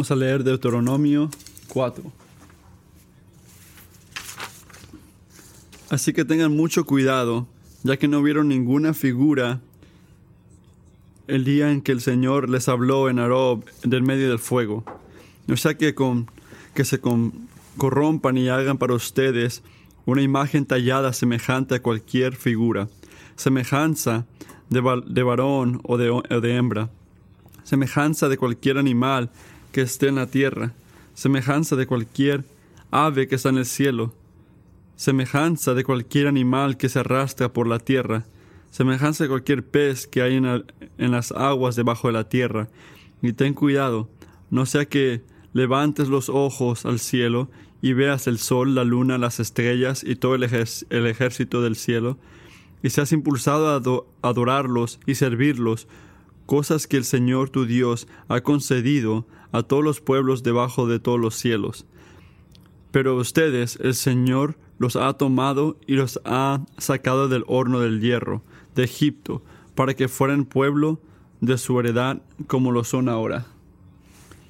Vamos a leer Deuteronomio 4. Así que tengan mucho cuidado, ya que no vieron ninguna figura el día en que el Señor les habló en Arob del medio del fuego. No sea que, con, que se corrompan y hagan para ustedes una imagen tallada semejante a cualquier figura, semejanza de, de varón o de, o de hembra, semejanza de cualquier animal que esté en la tierra, semejanza de cualquier ave que está en el cielo, semejanza de cualquier animal que se arrastra por la tierra, semejanza de cualquier pez que hay en, en, las aguas debajo de la tierra. Y ten cuidado, no sea que levantes los ojos al cielo y veas el sol, la luna, las estrellas y todo el, el ejército del cielo, y seas impulsado a adorarlos y servirlos, cosas que el Señor tu Dios ha concedido a todos los pueblos debajo de todos los cielos. Pero ustedes, el Señor los ha tomado y los ha sacado del horno del hierro, de Egipto, para que fueran pueblo de su heredad como lo son ahora.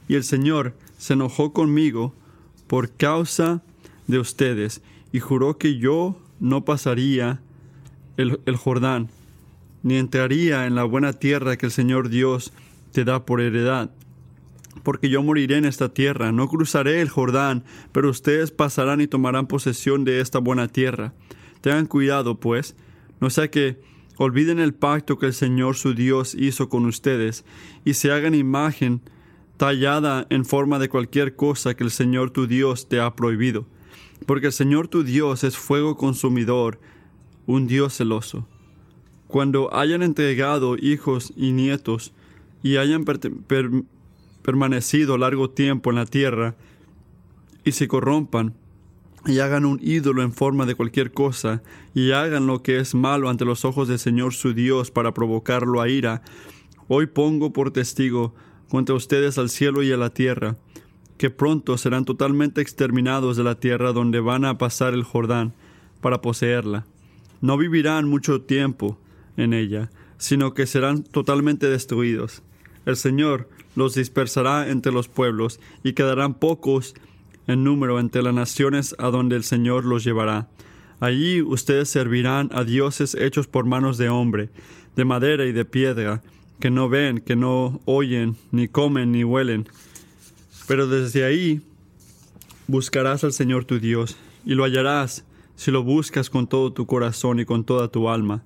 Y el Señor se enojó conmigo por causa de ustedes y juró que yo no pasaría el, el Jordán, ni entraría en la buena tierra que el Señor Dios te da por heredad porque yo moriré en esta tierra, no cruzaré el Jordán, pero ustedes pasarán y tomarán posesión de esta buena tierra. Tengan cuidado, pues, no sea que olviden el pacto que el Señor su Dios hizo con ustedes, y se hagan imagen tallada en forma de cualquier cosa que el Señor tu Dios te ha prohibido, porque el Señor tu Dios es fuego consumidor, un Dios celoso. Cuando hayan entregado hijos y nietos, y hayan permanecido largo tiempo en la tierra y se corrompan y hagan un ídolo en forma de cualquier cosa y hagan lo que es malo ante los ojos del Señor su Dios para provocarlo a ira, hoy pongo por testigo contra ustedes al cielo y a la tierra, que pronto serán totalmente exterminados de la tierra donde van a pasar el Jordán para poseerla. No vivirán mucho tiempo en ella, sino que serán totalmente destruidos. El Señor los dispersará entre los pueblos, y quedarán pocos en número entre las naciones a donde el Señor los llevará. Allí ustedes servirán a dioses hechos por manos de hombre, de madera y de piedra, que no ven, que no oyen, ni comen, ni huelen. Pero desde ahí buscarás al Señor tu Dios, y lo hallarás si lo buscas con todo tu corazón y con toda tu alma.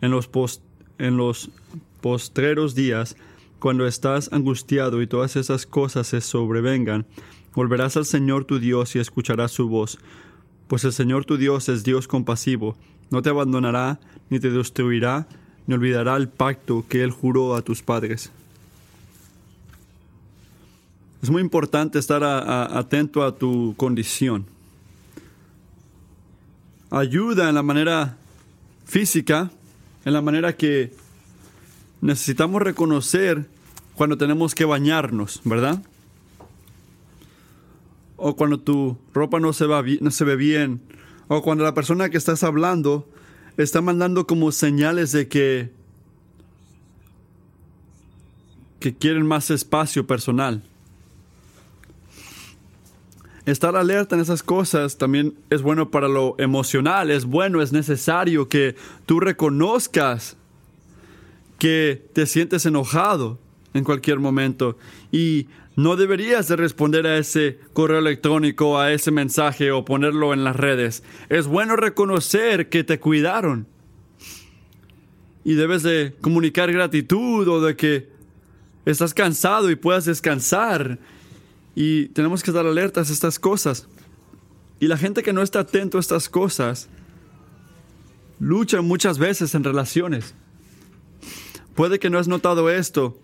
En los, en los postreros días cuando estás angustiado y todas esas cosas se sobrevengan, volverás al Señor tu Dios y escucharás su voz, pues el Señor tu Dios es Dios compasivo, no te abandonará, ni te destruirá, ni olvidará el pacto que Él juró a tus padres. Es muy importante estar atento a tu condición. Ayuda en la manera física, en la manera que necesitamos reconocer cuando tenemos que bañarnos, ¿verdad? O cuando tu ropa no se, va, no se ve bien. O cuando la persona que estás hablando está mandando como señales de que, que quieren más espacio personal. Estar alerta en esas cosas también es bueno para lo emocional, es bueno, es necesario que tú reconozcas que te sientes enojado en cualquier momento y no deberías de responder a ese correo electrónico, a ese mensaje o ponerlo en las redes. Es bueno reconocer que te cuidaron. Y debes de comunicar gratitud o de que estás cansado y puedas descansar. Y tenemos que estar alertas a estas cosas. Y la gente que no está atento a estas cosas lucha muchas veces en relaciones. Puede que no has notado esto,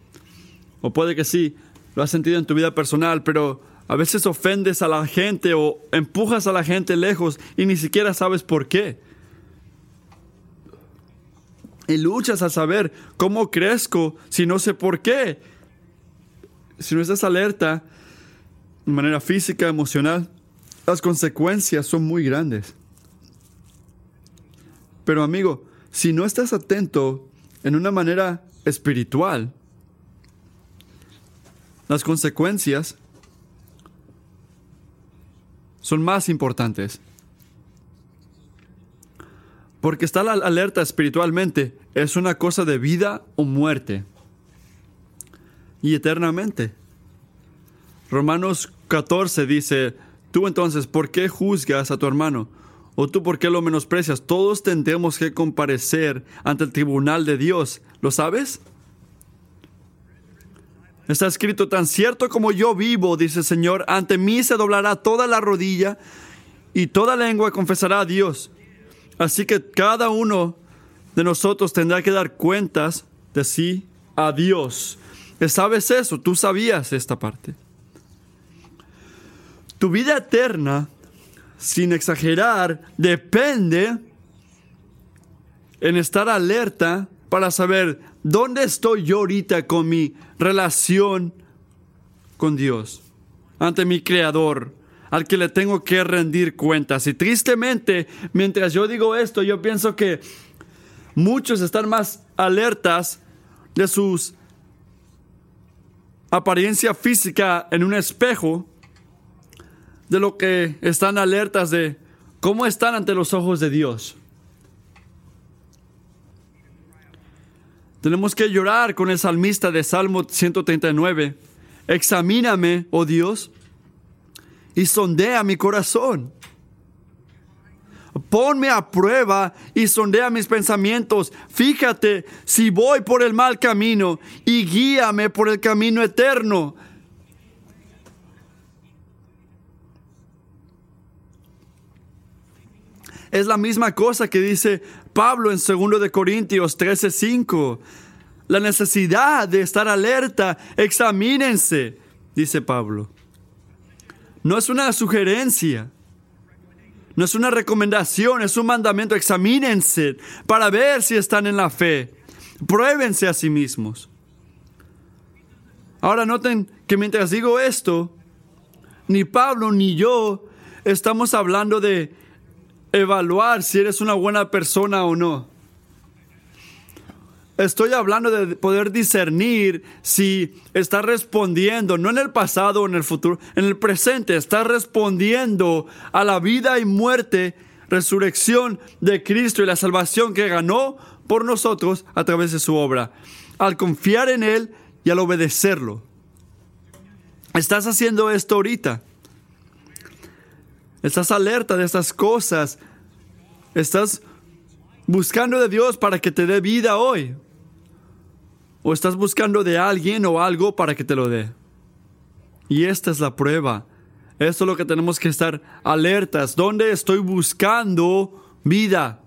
o puede que sí, lo has sentido en tu vida personal, pero a veces ofendes a la gente o empujas a la gente lejos y ni siquiera sabes por qué. Y luchas a saber cómo crezco si no sé por qué. Si no estás alerta de manera física, emocional, las consecuencias son muy grandes. Pero amigo, si no estás atento en una manera espiritual, las consecuencias son más importantes. Porque estar alerta espiritualmente es una cosa de vida o muerte. Y eternamente. Romanos 14 dice, tú entonces, ¿por qué juzgas a tu hermano? ¿O tú por qué lo menosprecias? Todos tendremos que comparecer ante el tribunal de Dios. ¿Lo sabes? Está escrito, tan cierto como yo vivo, dice el Señor, ante mí se doblará toda la rodilla y toda lengua confesará a Dios. Así que cada uno de nosotros tendrá que dar cuentas de sí a Dios. ¿Sabes eso? Tú sabías esta parte. Tu vida eterna, sin exagerar, depende en estar alerta para saber dónde estoy yo ahorita con mi relación con Dios, ante mi Creador, al que le tengo que rendir cuentas. Y tristemente, mientras yo digo esto, yo pienso que muchos están más alertas de sus apariencia física en un espejo de lo que están alertas de cómo están ante los ojos de Dios. Tenemos que llorar con el salmista de Salmo 139. Examíname, oh Dios, y sondea mi corazón. Ponme a prueba y sondea mis pensamientos. Fíjate si voy por el mal camino y guíame por el camino eterno. Es la misma cosa que dice Pablo en 2 de Corintios 13:5. La necesidad de estar alerta, examínense, dice Pablo. No es una sugerencia. No es una recomendación, es un mandamiento. Examínense para ver si están en la fe. Pruébense a sí mismos. Ahora noten que mientras digo esto, ni Pablo ni yo estamos hablando de evaluar si eres una buena persona o no. Estoy hablando de poder discernir si estás respondiendo, no en el pasado o en el futuro, en el presente, estás respondiendo a la vida y muerte, resurrección de Cristo y la salvación que ganó por nosotros a través de su obra. Al confiar en Él y al obedecerlo. Estás haciendo esto ahorita. Estás alerta de estas cosas. Estás buscando de Dios para que te dé vida hoy. O estás buscando de alguien o algo para que te lo dé. Y esta es la prueba. Esto es lo que tenemos que estar alertas. ¿Dónde estoy buscando vida?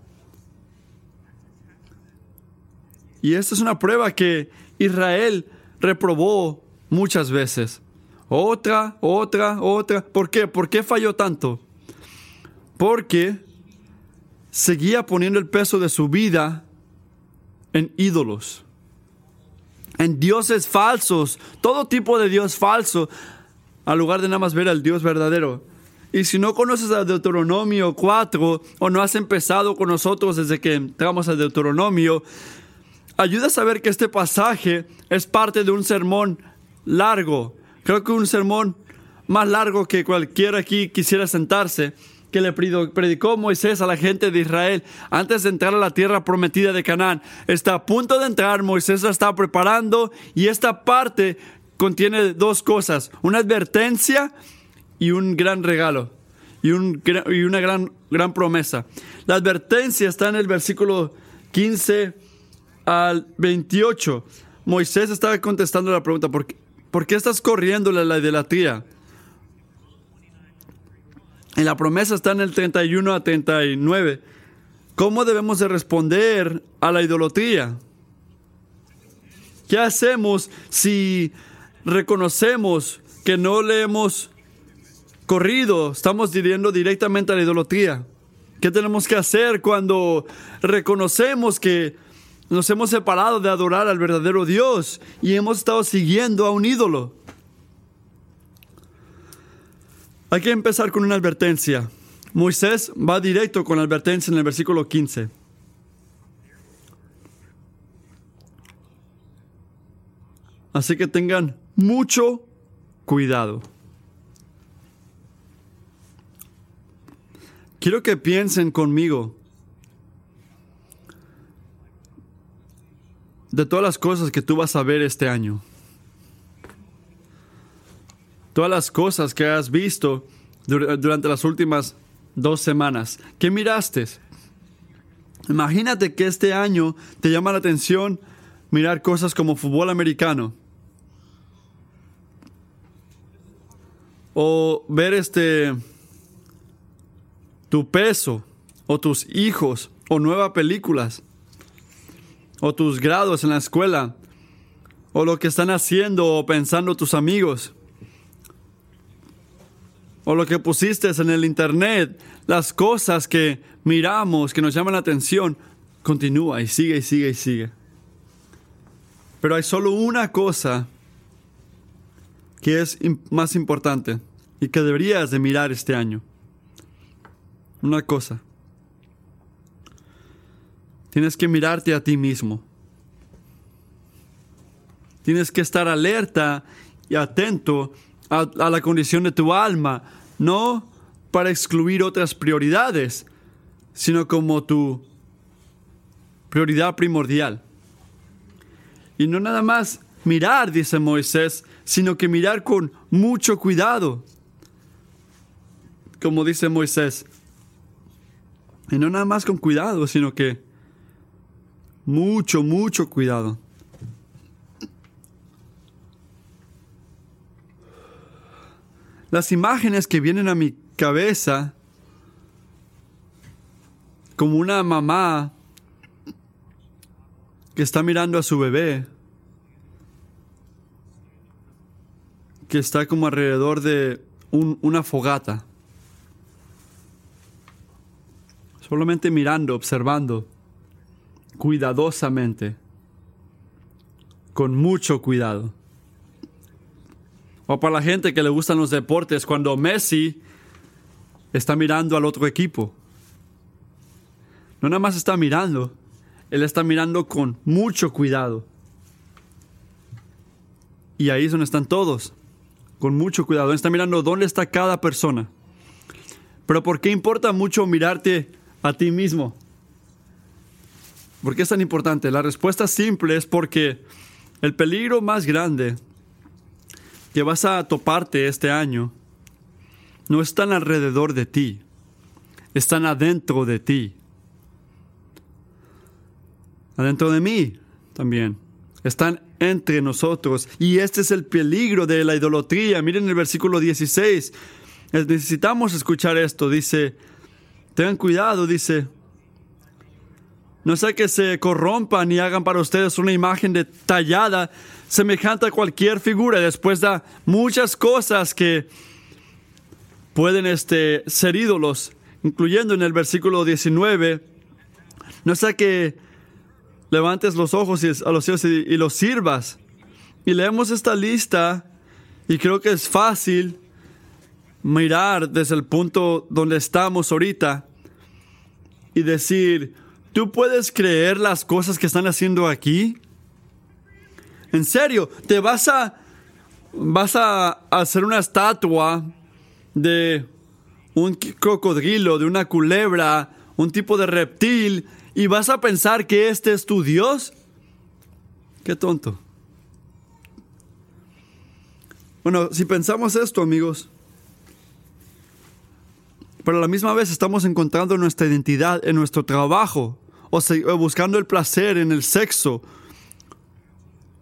Y esta es una prueba que Israel reprobó muchas veces. Otra, otra, otra. ¿Por qué? ¿Por qué falló tanto? Porque seguía poniendo el peso de su vida en ídolos en dioses falsos, todo tipo de Dios falso, al lugar de nada más ver al Dios verdadero. Y si no conoces a Deuteronomio 4 o no has empezado con nosotros desde que entramos a Deuteronomio, ayuda a saber que este pasaje es parte de un sermón largo. Creo que un sermón más largo que cualquiera aquí quisiera sentarse que le predicó Moisés a la gente de Israel antes de entrar a la tierra prometida de Canaán. Está a punto de entrar, Moisés la está preparando y esta parte contiene dos cosas, una advertencia y un gran regalo y, una gran, gran promesa. La advertencia está en el versículo 15 al 28. Moisés estaba contestando la pregunta, ¿por qué, ¿por qué estás corriendo la idolatría? Y la promesa está en el 31 a 39. ¿Cómo debemos de responder a la idolatría? ¿Qué hacemos si reconocemos que no le hemos corrido? Estamos dirigiendo directamente a la idolatría. ¿Qué tenemos que hacer cuando reconocemos que nos hemos separado de adorar al verdadero Dios y hemos estado siguiendo a un ídolo? Hay que empezar con una advertencia. Moisés va directo con la advertencia en el versículo 15. Así que tengan mucho cuidado. quiero que piensen conmigo de todas las cosas que tú vas a ver este año. Todas las cosas que has visto durante las últimas dos semanas. ¿Qué miraste? Imagínate que este año te llama la atención mirar cosas como fútbol americano. O ver este tu peso o tus hijos o nuevas películas o tus grados en la escuela o lo que están haciendo o pensando tus amigos o lo que pusiste en el internet, las cosas que miramos, que nos llaman la atención, continúa y sigue y sigue y sigue. Pero hay solo una cosa que es más importante y que deberías de mirar este año. Una cosa. Tienes que mirarte a ti mismo. Tienes que estar alerta y atento a, la condición de tu alma, no para excluir otras prioridades, sino como tu prioridad primordial. Y no nada más mirar, dice Moisés, sino que mirar con mucho cuidado. Como dice Moisés. Y no nada más con cuidado, sino que mucho, mucho cuidado. Las imágenes que vienen a mi cabeza, como una mamá que está mirando a su bebé, que está como alrededor de una fogata, solamente mirando, observando, cuidadosamente, con mucho cuidado. O para la gente que le gustan los deportes, cuando Messi está mirando al otro equipo. No nada más está mirando, él está mirando con mucho cuidado. Y ahí es donde están todos, con mucho cuidado. Está mirando dónde está cada persona. Pero ¿por qué importa mucho mirarte a ti mismo? ¿Por qué es tan importante? La respuesta simple es porque el peligro más grande que vas a toparte este año no están alrededor de ti, están adentro de ti adentro de mí también. Están entre nosotros. Y este es el peligro de la idolatría. Miren el versículo 16. Necesitamos escuchar esto. Dice, tengan cuidado, dice. No sea que se corrompan y hagan para ustedes una imagen detallada semejante a cualquier figura. Después da muchas cosas que pueden este, ser ídolos, incluyendo en el versículo 19. No sea que levantes los ojos a los cielos y, los sirvas. Y leemos esta lista y creo que es fácil mirar desde el punto donde estamos ahorita y decir, ¿tú puedes creer las cosas que están haciendo aquí? En serio, te vas a vas a hacer una estatua de un cocodrilo, de una culebra, un tipo de reptil ¿Y vas a pensar que este es tu Dios? Qué tonto. Bueno, si pensamos esto, amigos, pero a la misma vez estamos encontrando nuestra identidad en nuestro trabajo, o, buscando el placer en el sexo,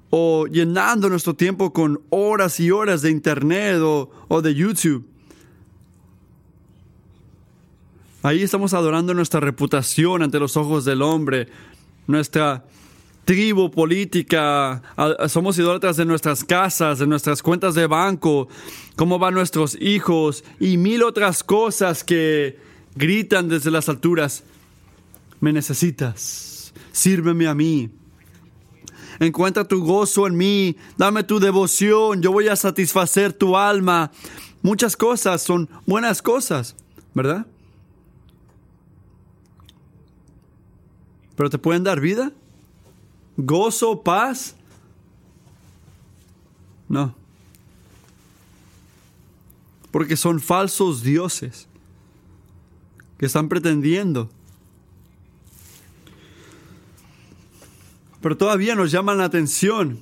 o llenando nuestro tiempo con horas y horas de internet o de YouTube. Ahí estamos adorando nuestra reputación ante los ojos del hombre, nuestra tribu política, somos idólatras de nuestras casas, de nuestras cuentas de banco, cómo van nuestros hijos y mil otras cosas que gritan desde las alturas. Me necesitas, sírveme a mí. Encuentra tu gozo en mí, dame tu devoción, yo voy a satisfacer tu alma. Muchas cosas son buenas cosas, ¿verdad? pero te pueden dar vida, gozo, paz. No. Porque son falsos dioses. que están pretendiendo. Pero todavía nos llaman la atención.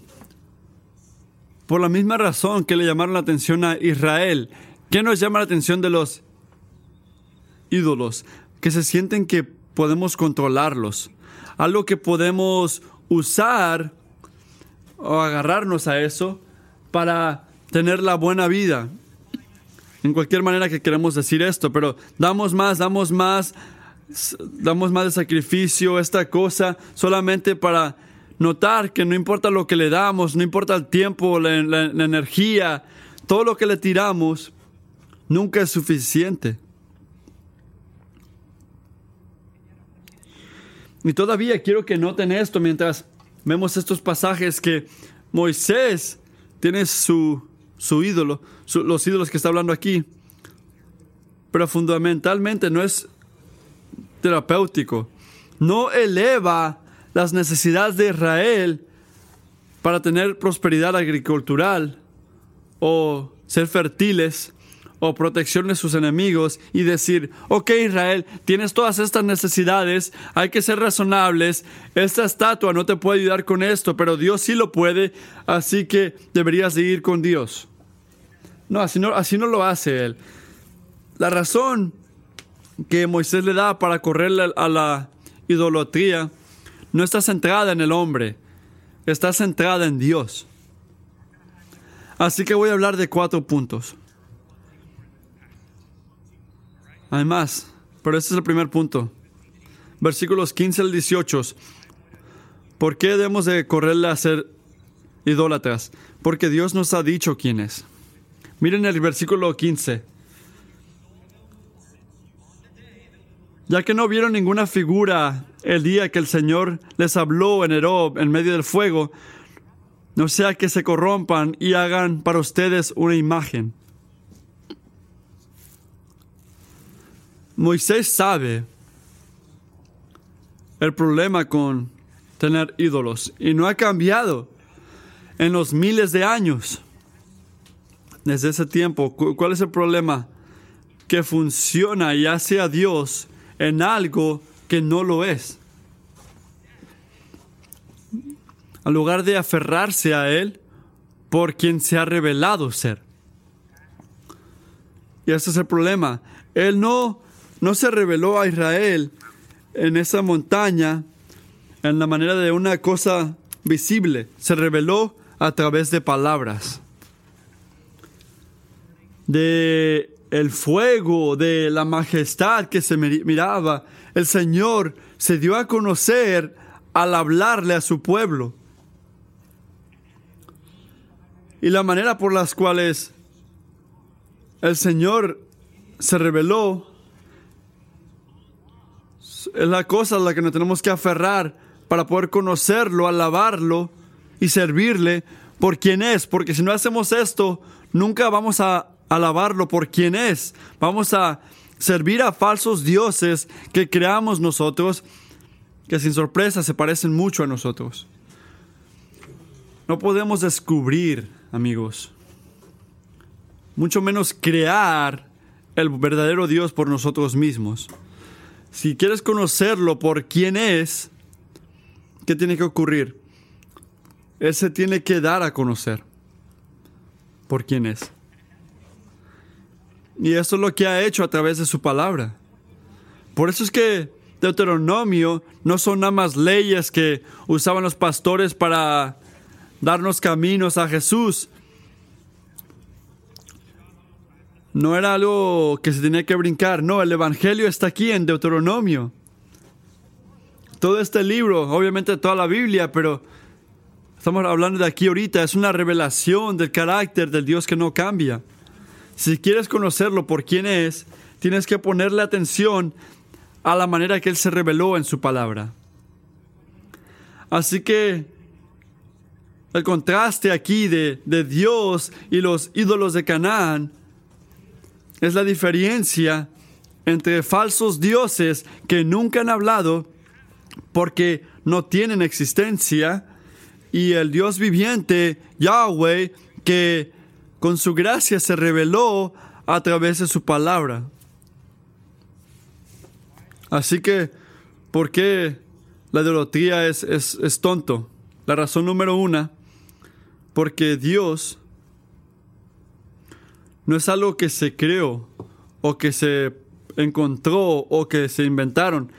Por la misma razón que le llamaron la atención a Israel. ¿Qué nos llama la atención de los ídolos? Que se sienten que podemos controlarlos. Algo que podemos usar o agarrarnos a eso para tener la buena vida. En cualquier manera que queremos decir esto, pero damos más, damos más, damos más de sacrificio, esta cosa, solamente para notar que no importa lo que le damos, no importa el tiempo, la, la energía, todo lo que le tiramos, nunca es suficiente. Y todavía quiero que noten esto mientras vemos estos pasajes que Moisés tiene su, su ídolo, los ídolos que está hablando aquí. Pero fundamentalmente no es terapéutico. No eleva las necesidades de Israel para tener prosperidad agricultural o ser fértiles protección de sus enemigos y decir, ok Israel, tienes todas estas necesidades, hay que ser razonables, esta estatua no te puede ayudar con esto, pero Dios sí lo puede, así que deberías ir con Dios. No, así no, así no lo hace Él. La razón que Moisés le da para correr a la idolatría no está centrada en el hombre, está centrada en Dios. Así que voy a hablar de cuatro puntos. Además, pero este es el primer punto. Versículos 15 al 18. ¿Por qué debemos de correrle a ser idólatras? Porque Dios nos ha dicho quién es. Miren el versículo 15. Ya que no vieron ninguna figura el día que el Señor les habló en Herob en medio del fuego, no sea que se corrompan y hagan para ustedes una imagen. Moisés sabe el problema con tener ídolos y no ha cambiado en los miles de años. Desde ese tiempo, ¿cuál es el problema? Que funciona y hace a Dios en algo que no lo es. En lugar de aferrarse a Él por quien se ha revelado ser. Y ese es el problema. Él no no se reveló a Israel en esa montaña en la manera de una cosa visible, se reveló a través de palabras. De el fuego, de la majestad que se miraba, el Señor se dio a conocer al hablarle a su pueblo. Y la manera por las cuales el Señor se reveló es la cosa a la que nos tenemos que aferrar para poder conocerlo, alabarlo y servirle por quien es, porque si no hacemos esto, nunca vamos a alabarlo por quien es. Vamos a servir a falsos dioses que creamos nosotros, que sin sorpresa se parecen mucho a nosotros. No podemos descubrir, amigos, mucho menos crear el verdadero Dios por nosotros mismos. Si quieres conocerlo por quién es, ¿qué tiene que ocurrir? Él se tiene que dar a conocer por quién es. Y eso es lo que ha hecho a través de su palabra. Por eso es que Deuteronomio no son nada más leyes que usaban los pastores para darnos caminos a Jesús, no era algo que se tenía que brincar, no, el Evangelio está aquí en Deuteronomio. Todo este libro, obviamente toda la Biblia, pero estamos hablando de aquí ahorita, es una revelación del carácter del Dios que no cambia. Si quieres conocerlo por quién es, tienes que ponerle atención a la manera que Él se reveló en su palabra. Así que el contraste aquí de, de Dios y los ídolos de Canaán es la diferencia entre falsos dioses que nunca han hablado porque no tienen existencia y el Dios viviente, Yahweh, que con su gracia se reveló a través de su palabra. Así que, ¿por qué la idolatría es, es, es tonto? La razón número una, porque Dios no es algo que se creó o que se encontró o que se inventaron.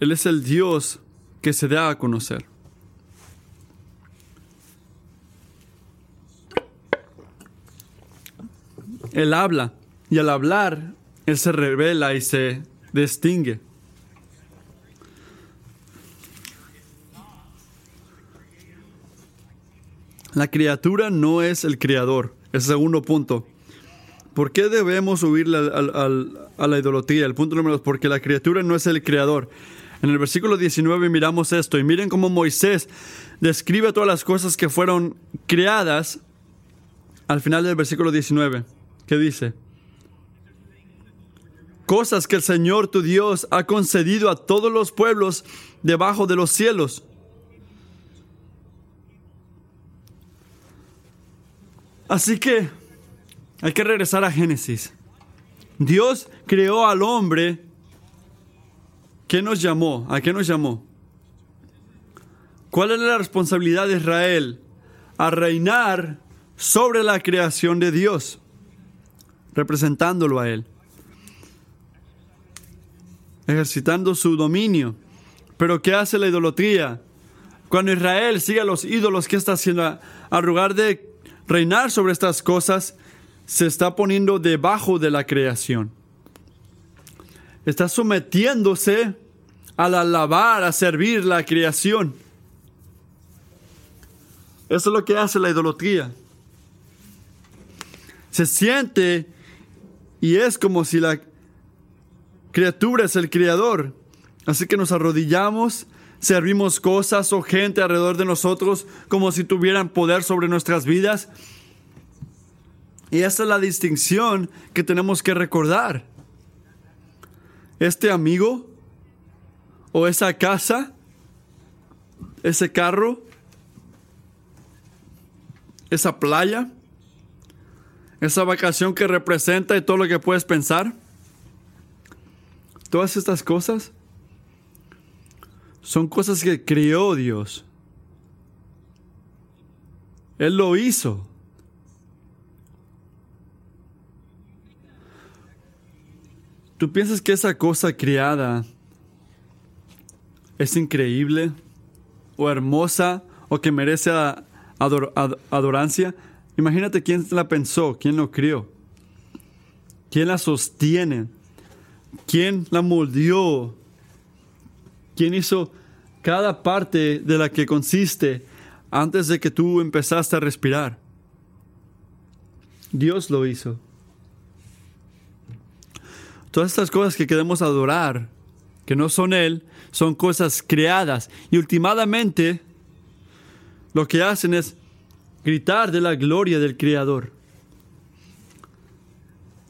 Él es el Dios que se da a conocer. Él habla y al hablar, Él se revela y se distingue. La criatura no es el creador. Es el segundo punto. ¿Por qué debemos huir a la idolatría? El punto número dos, porque la criatura no es el creador. En el versículo 19 miramos esto y miren cómo Moisés describe todas las cosas que fueron creadas al final del versículo 19. ¿Qué dice? Cosas que el Señor tu Dios ha concedido a todos los pueblos debajo de los cielos. Así que hay que regresar a Génesis. Dios creó al hombre. ¿Qué nos llamó? ¿A qué nos llamó? ¿Cuál es la responsabilidad de Israel? A reinar sobre la creación de Dios, representándolo a Él, ejercitando su dominio. Pero ¿qué hace la idolatría? Cuando Israel sigue a los ídolos, ¿qué está haciendo? Al lugar de reinar sobre estas cosas, se está poniendo debajo de la creación. Está sometiéndose al alabar, a servir la creación. Eso es lo que hace la idolatría. Se siente y es como si la criatura es el creador. Así que nos arrodillamos, servimos cosas o gente alrededor de nosotros como si tuvieran poder sobre nuestras vidas y esa es la distinción que tenemos que recordar. Este amigo o esa casa, ese carro, esa playa, esa vacación que representa y todo lo que puedes pensar. Todas estas cosas son cosas que creó Dios. Él lo hizo. ¿Tú piensas que esa cosa creada es increíble o hermosa o que merece adorancia? Imagínate quién la pensó, quién lo crió, quién la sostiene, quién la moldeó, quién hizo cada parte de la que consiste antes de que tú empezaste a respirar. Dios lo hizo. Todas estas cosas que queremos adorar, que no son Él, son cosas creadas. Y últimamente lo que hacen es gritar de la gloria del Creador.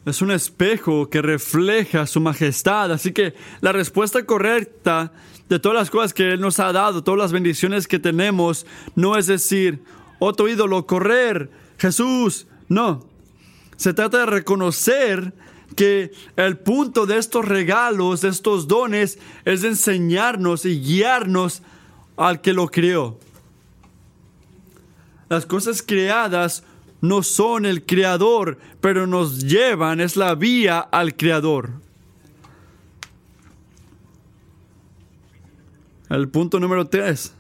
Es un espejo que refleja su majestad. Así que la respuesta correcta de todas las cosas que Él nos ha dado, todas las bendiciones que tenemos, no es decir, otro ídolo, correr, Jesús. No. Se trata de reconocer que el punto de estos regalos, de estos dones, es enseñarnos y guiarnos al que lo creó. Las cosas creadas no son el creador, pero nos llevan, es la vía al creador. El punto número tres.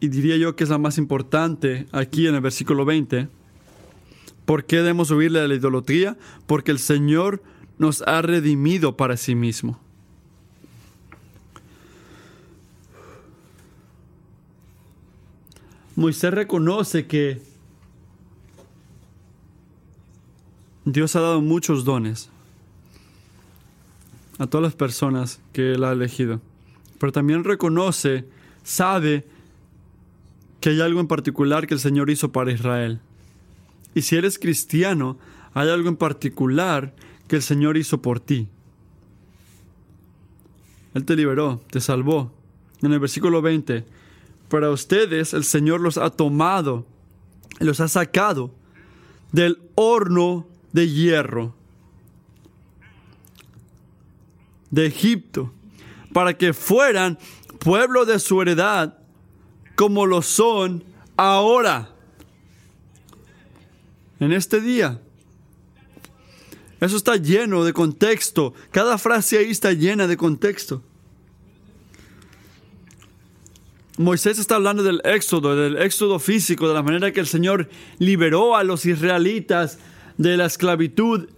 Y diría yo que es la más importante aquí en el versículo 20 ¿Por qué debemos huirle a la idolatría? Porque el Señor nos ha redimido para sí mismo. Moisés reconoce que Dios ha dado muchos dones a todas las personas que Él ha elegido. Pero también reconoce, sabe que hay algo en particular que el Señor hizo para Israel. Y si eres cristiano, hay algo en particular que el Señor hizo por ti. Él te liberó, te salvó. En el versículo 20, para ustedes el Señor los ha tomado, los ha sacado del horno de hierro. de Egipto, para que fueran pueblo de su heredad, como lo son ahora, en este día. Eso está lleno de contexto. Cada frase ahí está llena de contexto. Moisés está hablando del éxodo, del éxodo físico, de la manera que el Señor liberó a los israelitas de la esclavitud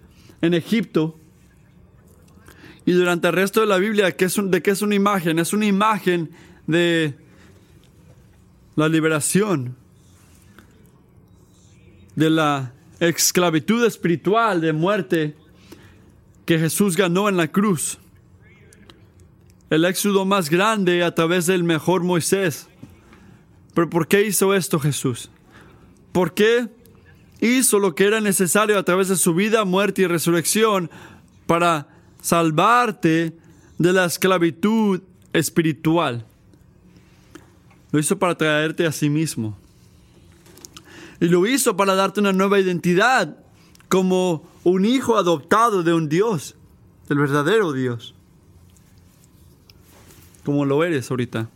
en Egipto. Y durante el resto de la Biblia, ¿de qué es una imagen? Es una imagen de la liberación, de la esclavitud espiritual, de muerte que Jesús ganó en la cruz. El éxodo más grande a través del mejor Moisés. Pero ¿por qué hizo esto Jesús? ¿Por qué hizo lo que era necesario a través de su vida, muerte y resurrección para salvarte de la esclavitud espiritual? Lo hizo para traerte a sí mismo. Y lo hizo para darte una nueva identidad como un hijo adoptado de un Dios, del verdadero Dios. Como lo eres ahorita.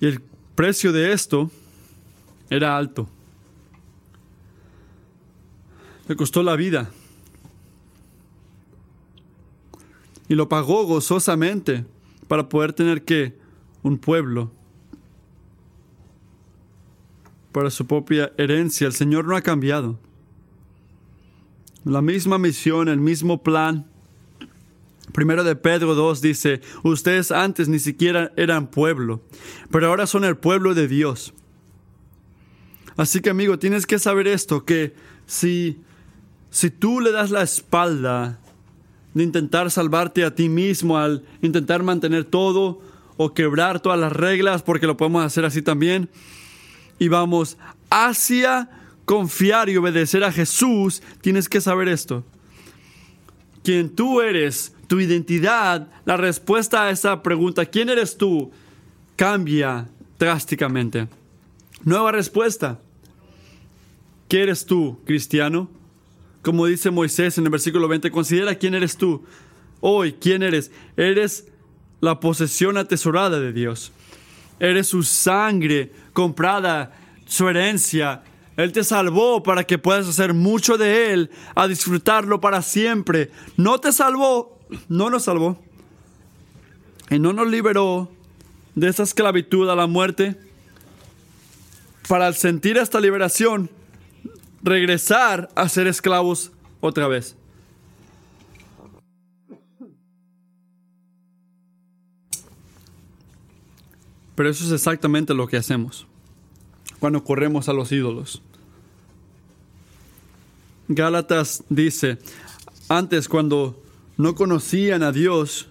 Y el precio de esto era alto. Le costó la vida. Y lo pagó gozosamente para poder tener que un pueblo para su propia herencia. El Señor no ha cambiado. La misma misión, el mismo plan. Primero de Pedro 2 dice, ustedes antes ni siquiera eran pueblo, pero ahora son el pueblo de Dios. Así que amigo, tienes que saber esto, que si, si tú le das la espalda de intentar salvarte a ti mismo, al intentar mantener todo o quebrar todas las reglas, porque lo podemos hacer así también, y vamos hacia confiar y obedecer a Jesús, tienes que saber esto. Quien tú eres, tu identidad, la respuesta a esa pregunta, ¿quién eres tú? cambia drásticamente. Nueva respuesta. ¿Qué eres tú, cristiano? Como dice Moisés en el versículo 20, considera quién eres tú. Hoy, ¿quién eres? Eres la posesión atesorada de Dios. Eres su sangre comprada, su herencia. Él te salvó para que puedas hacer mucho de Él, a disfrutarlo para siempre. No te salvó, no nos salvó. Y no nos liberó de esa esclavitud a la muerte. Para sentir esta liberación, regresar a ser esclavos otra vez. Pero eso es exactamente lo que hacemos cuando corremos a los ídolos. Gálatas dice, antes cuando no conocían a Dios,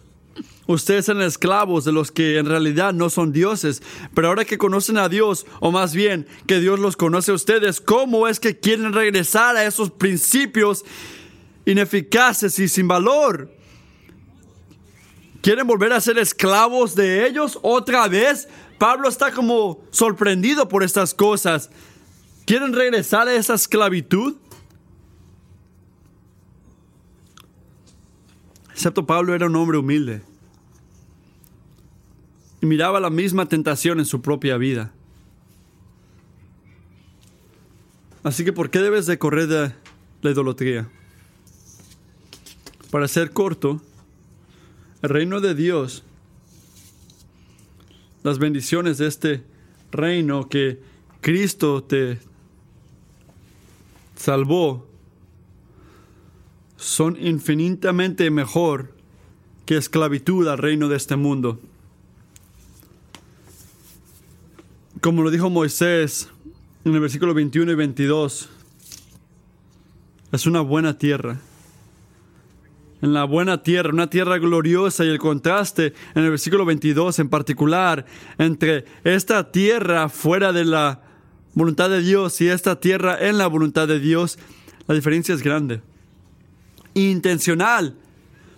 ustedes eran esclavos de los que en realidad no son dioses, pero ahora que conocen a Dios, o más bien que Dios los conoce a ustedes, ¿cómo es que quieren regresar a esos principios ineficaces y sin valor? ¿Quieren volver a ser esclavos de ellos otra vez? Pablo está como sorprendido por estas cosas. ¿Quieren regresar a esa esclavitud? Excepto Pablo era un hombre humilde. Y miraba la misma tentación en su propia vida. Así que ¿por qué debes de correr de la idolatría? Para ser corto, el reino de Dios, las bendiciones de este reino que Cristo te salvó, son infinitamente mejor que esclavitud al reino de este mundo. Como lo dijo Moisés en el versículo 21 y 22, es una buena tierra en la buena tierra, una tierra gloriosa y el contraste en el versículo 22 en particular entre esta tierra fuera de la voluntad de Dios y esta tierra en la voluntad de Dios, la diferencia es grande. Intencional,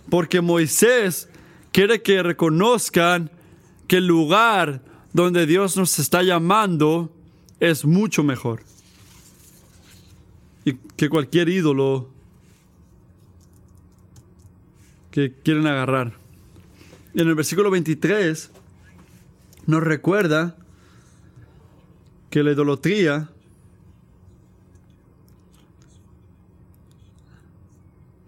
porque Moisés quiere que reconozcan que el lugar donde Dios nos está llamando es mucho mejor y que cualquier ídolo que quieren agarrar. En el versículo 23 nos recuerda que la idolatría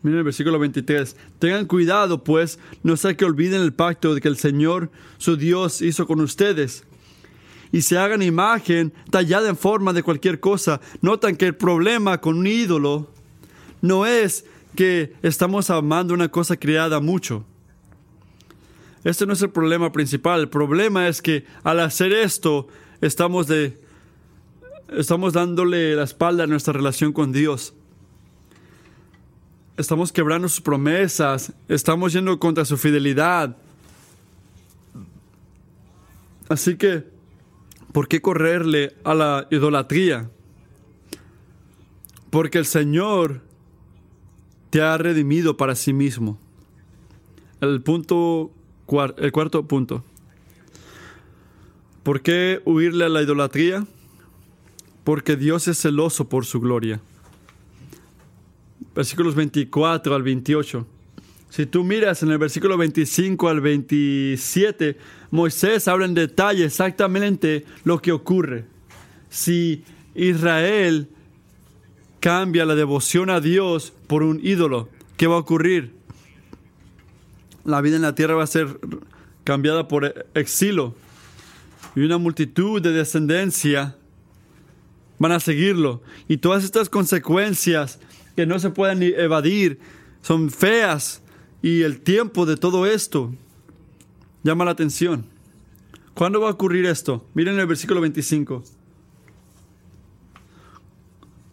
Miren el versículo 23. Tengan cuidado, pues, no sea que olviden el pacto que el Señor, su Dios, hizo con ustedes. Y se hagan imagen tallada en forma de cualquier cosa. Notan que el problema con un ídolo no es que estamos amando una cosa creada mucho. Este no es el problema principal. El problema es que al hacer esto estamos de estamos dándole la espalda a nuestra relación con Dios estamos quebrando sus promesas, estamos yendo contra su fidelidad. Así que, ¿por qué correrle a la idolatría? Porque el Señor te ha redimido para sí mismo. El punto, el cuarto punto. ¿Por qué huirle a la idolatría? Porque Dios es celoso por su gloria versículos 24 al 28. Si tú miras en el versículo 25 al 27, Moisés habla en detalle exactamente lo que ocurre. Si Israel cambia la devoción a Dios por un ídolo, ¿qué va a ocurrir? La vida en la tierra va a ser cambiada por exilio y una multitud de descendencia van a seguirlo. Y todas estas consecuencias que no se pueden evadir, son feas y el tiempo de todo esto llama la atención. ¿Cuándo va a ocurrir esto? Miren el versículo 25.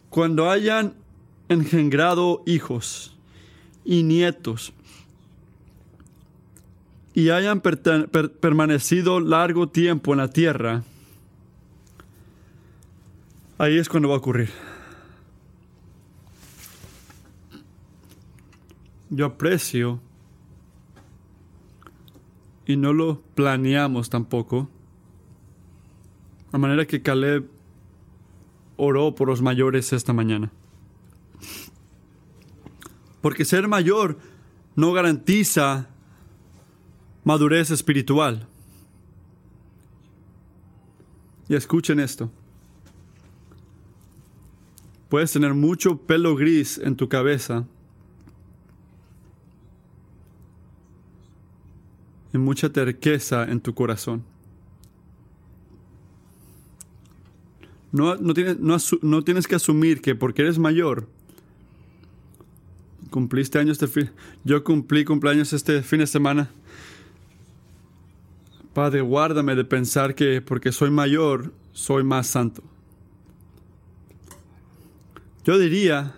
Cuando hayan engendrado hijos y nietos y hayan permanecido largo tiempo en la tierra, ahí es cuando va a ocurrir. Yo aprecio y no lo planeamos tampoco. La manera que Caleb oró por los mayores esta mañana. Porque ser mayor no garantiza madurez espiritual. Y escuchen esto. Puedes tener mucho pelo gris en tu cabeza y mucha terqueza en tu corazón. No, tienes, no, tienes, que asumir que porque eres mayor, cumpliste años de fin. Yo cumplí cumpleaños este fin de semana. Padre, guárdame de pensar que porque soy mayor, soy más santo. Yo diría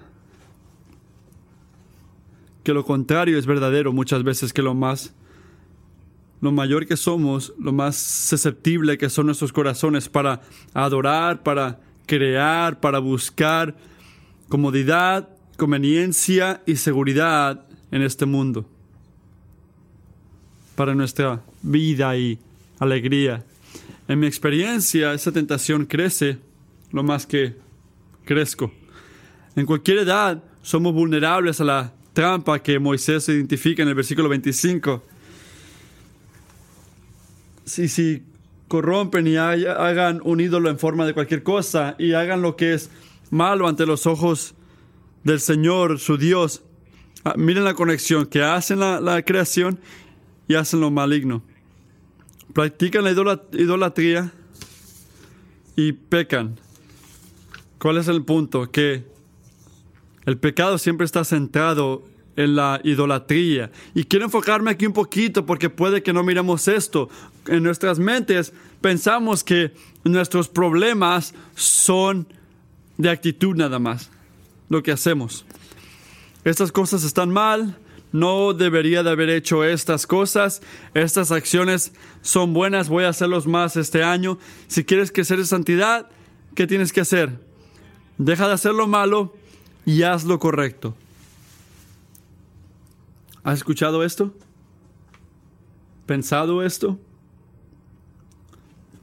que lo contrario es verdadero muchas veces que lo más lo mayor que somos, lo más susceptible que son nuestros corazones para adorar, para crear, para buscar comodidad, conveniencia y seguridad en este mundo. Para nuestra vida y alegría. En mi experiencia, esa tentación crece lo más que crezco. En cualquier edad somos vulnerables a la trampa que Moisés identifica en el versículo 25 si, si corrompen y hagan un ídolo en forma de cualquier cosa y hagan lo que es malo ante los ojos del Señor, su Dios, ah, miren la conexión, que hacen la, creación y hacen lo maligno. Practican la idolatría y pecan. ¿Cuál es el punto? Que el pecado siempre está centrado en la idolatría. Y quiero enfocarme aquí un poquito porque puede que no miremos esto. En nuestras mentes pensamos que nuestros problemas son de actitud nada más, lo que hacemos. Estas cosas están mal, no debería de haber hecho estas cosas, estas acciones son buenas, voy a hacerlos más este año. Si quieres crecer en santidad, ¿qué tienes que hacer? Deja de hacer lo malo y haz lo correcto. ¿Has escuchado esto? ¿Pensado esto?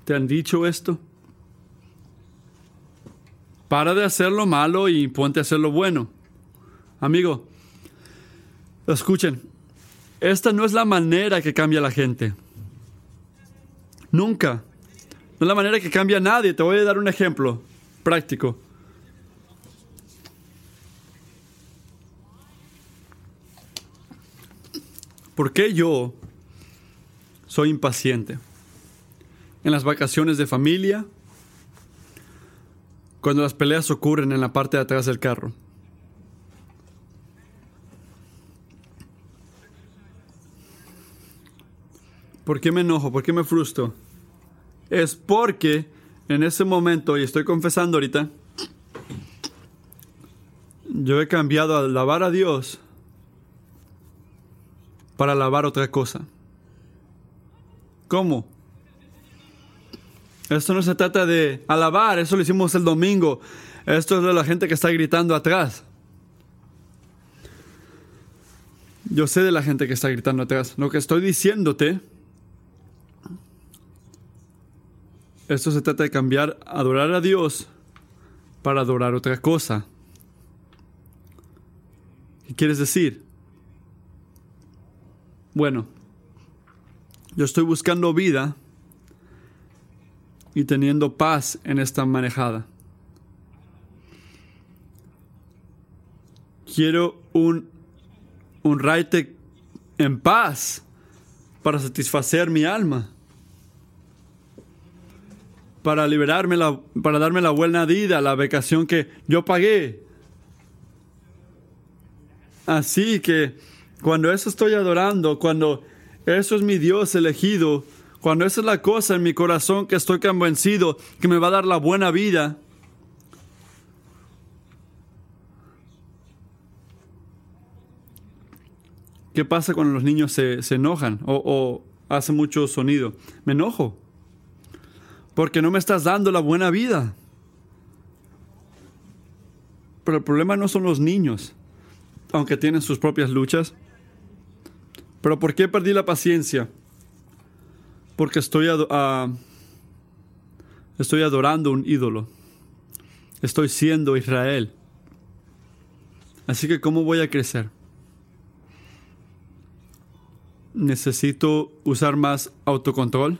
¿Te han dicho esto? Para de hacer lo malo y ponte a hacer lo bueno. Amigo, escuchen. esta no es la manera que cambia la gente. Nunca. No es la manera que cambia a nadie. Te voy a dar un ejemplo práctico. ¿Por qué yo soy impaciente? En las vacaciones de familia, cuando las peleas ocurren en la parte de atrás del carro. ¿Por qué me enojo? ¿Por qué me frustro? Es porque en ese momento, y estoy confesando ahorita, yo he cambiado a alabar a Dios para alabar otra cosa. ¿Cómo? Esto no se trata de alabar, eso lo hicimos el domingo. Esto es de la gente que está gritando atrás. Yo sé de la gente que está gritando atrás. Lo que estoy diciéndote Esto se trata de cambiar adorar a Dios para adorar otra cosa. ¿Qué quieres decir? Bueno, yo estoy buscando vida y teniendo paz en esta manejada. Quiero un, un raite en paz para satisfacer mi alma para liberarme, la, para darme la buena vida, la vacación que yo pagué. Así que cuando eso estoy adorando, cuando eso es mi Dios elegido, cuando esa es la cosa en mi corazón que estoy convencido que me va a dar la buena vida, ¿qué pasa cuando los niños se, enojan o, o hacen mucho sonido? Me enojo porque no me estás dando la buena vida. Pero el problema no son los niños, aunque tienen sus propias luchas. Pero ¿por qué perdí la paciencia? Porque estoy, estoy adorando un ídolo. Estoy siendo Israel. Así que ¿cómo voy a crecer? Necesito usar más autocontrol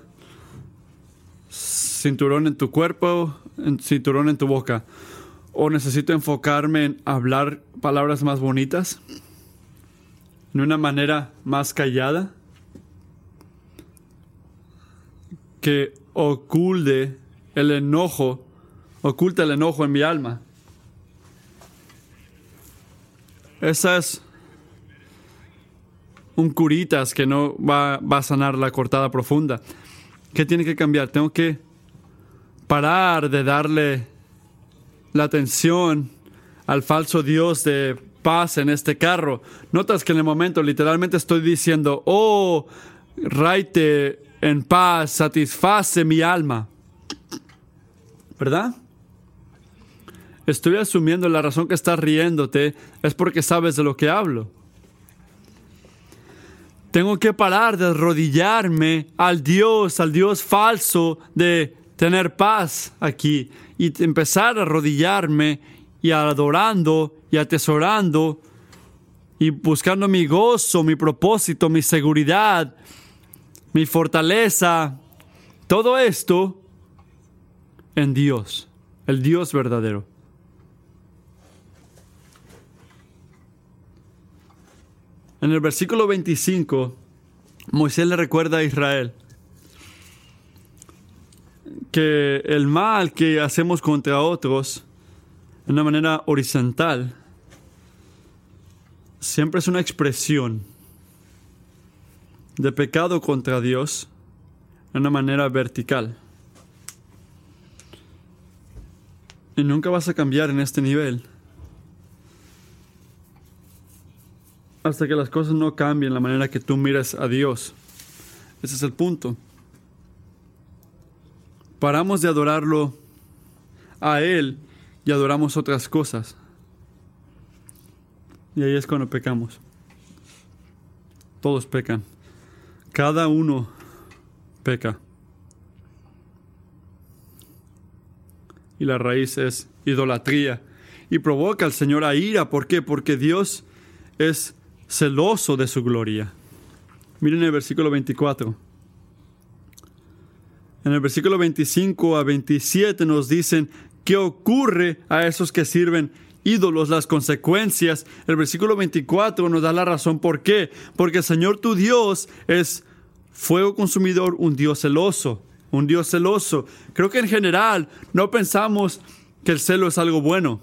cinturón en tu cuerpo, cinturón en tu boca. O necesito enfocarme en hablar palabras más bonitas, de una manera más callada, que oculte el enojo, oculta el enojo en mi alma. Esa es un curitas que no va, va a sanar la cortada profunda. ¿Qué tiene que cambiar? Tengo que parar de darle la atención al falso Dios de paz en este carro. Notas que en el momento literalmente estoy diciendo, oh, raite en paz, satisface mi alma. ¿Verdad? Estoy asumiendo la razón que estás riéndote es porque sabes de lo que hablo. Tengo que parar de arrodillarme al Dios, al Dios falso de tener paz aquí y empezar a arrodillarme y adorando y atesorando y buscando mi gozo, mi propósito, mi seguridad, mi fortaleza, todo esto en Dios, el Dios verdadero. En el versículo 25, Moisés le recuerda a Israel que el mal que hacemos contra otros de una manera horizontal siempre es una expresión de pecado contra Dios de una manera vertical. Y nunca vas a cambiar en este nivel. Hasta que las cosas no cambien la manera que tú miras a Dios. Ese es el punto paramos de adorarlo a Él y adoramos otras cosas. Y ahí es cuando pecamos. Todos pecan. Cada uno peca. Y la raíz es idolatría. Y provoca al Señor a ira. ¿Por qué? Porque Dios es celoso de su gloria. Miren el versículo 24. En el versículo 25 a 27 nos dicen qué ocurre a esos que sirven ídolos, las consecuencias. El versículo 24 nos da la razón por qué. Porque el Señor tu Dios es fuego consumidor, un Dios celoso, un Dios celoso. Creo que en general no pensamos que el celo es algo bueno.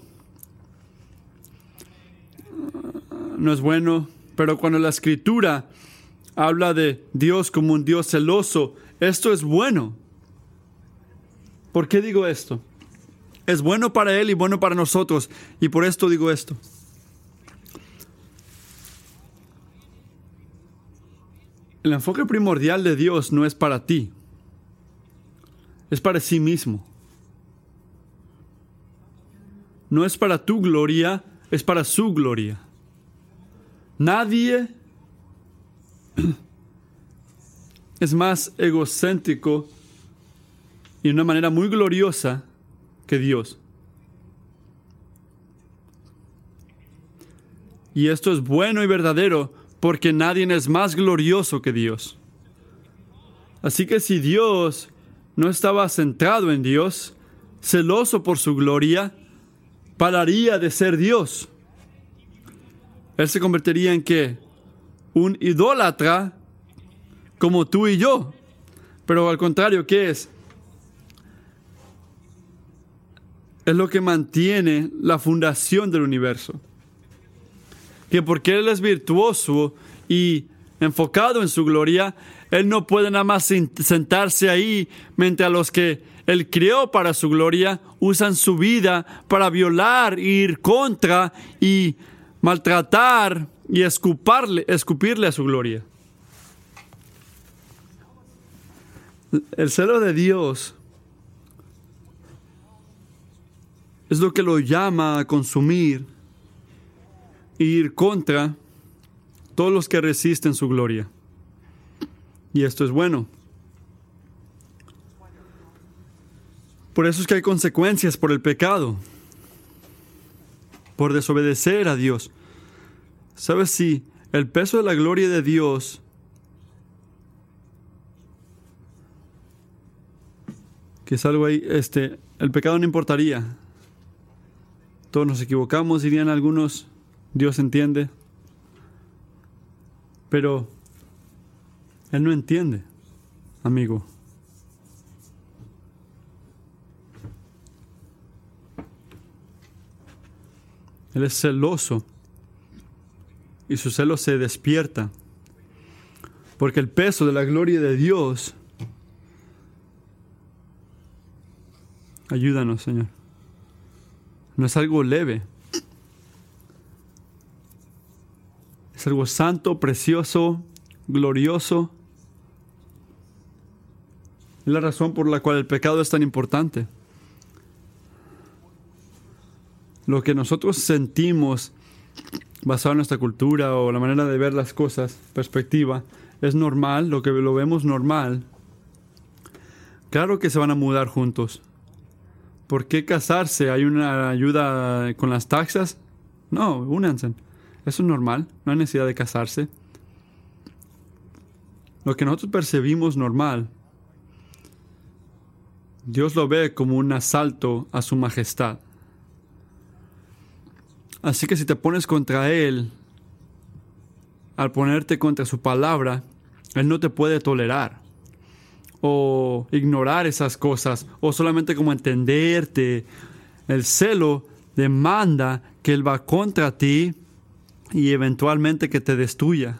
No es bueno, pero cuando la escritura habla de Dios como un Dios celoso, esto es bueno. ¿Por qué digo esto? Es bueno para Él y bueno para nosotros, y por esto digo esto. El enfoque primordial de Dios no es para ti, es para sí mismo. No es para tu gloria, es para su gloria. Nadie es más egocéntrico y de una manera muy gloriosa que Dios. Y esto es bueno y verdadero porque nadie es más glorioso que Dios. Así que si Dios no estaba centrado en Dios, celoso por su gloria, pararía de ser Dios. Él se convertiría en qué? Un idólatra como tú y yo. Pero al contrario, ¿qué es? Es lo que mantiene la fundación del universo. Que porque Él es virtuoso y enfocado en su gloria, Él no puede nada más sentarse ahí mientras los que Él creó para su gloria usan su vida para violar, ir contra y maltratar y escuparle, escupirle a su gloria. El celo de Dios es lo que lo llama a consumir e ir contra todos los que resisten su gloria. Y esto es bueno. Por eso es que hay consecuencias por el pecado, por desobedecer a Dios. ¿Sabes si el peso de la gloria de Dios que es algo ahí, este, el pecado no importaría, todos nos equivocamos, dirían algunos, Dios entiende. Pero Él no entiende, amigo. Él es celoso y su celo se despierta porque el peso de la gloria de Dios ayúdanos, Señor. No es algo leve. Es algo santo, precioso, glorioso. Es la razón por la cual el pecado es tan importante. Lo que nosotros sentimos basado en nuestra cultura o la manera de ver las cosas, perspectiva, es normal, lo que lo vemos normal. Claro que se van a mudar juntos. ¿Por qué casarse? ¿Hay una ayuda con las taxas? No, únanse. Eso es normal, no hay necesidad de casarse. Lo que nosotros percibimos normal, Dios lo ve como un asalto a su majestad. Así que si te pones contra Él, al ponerte contra su palabra, Él no te puede tolerar o ignorar esas cosas o solamente como entenderte. El celo demanda que Él va contra ti y eventualmente que te destruya.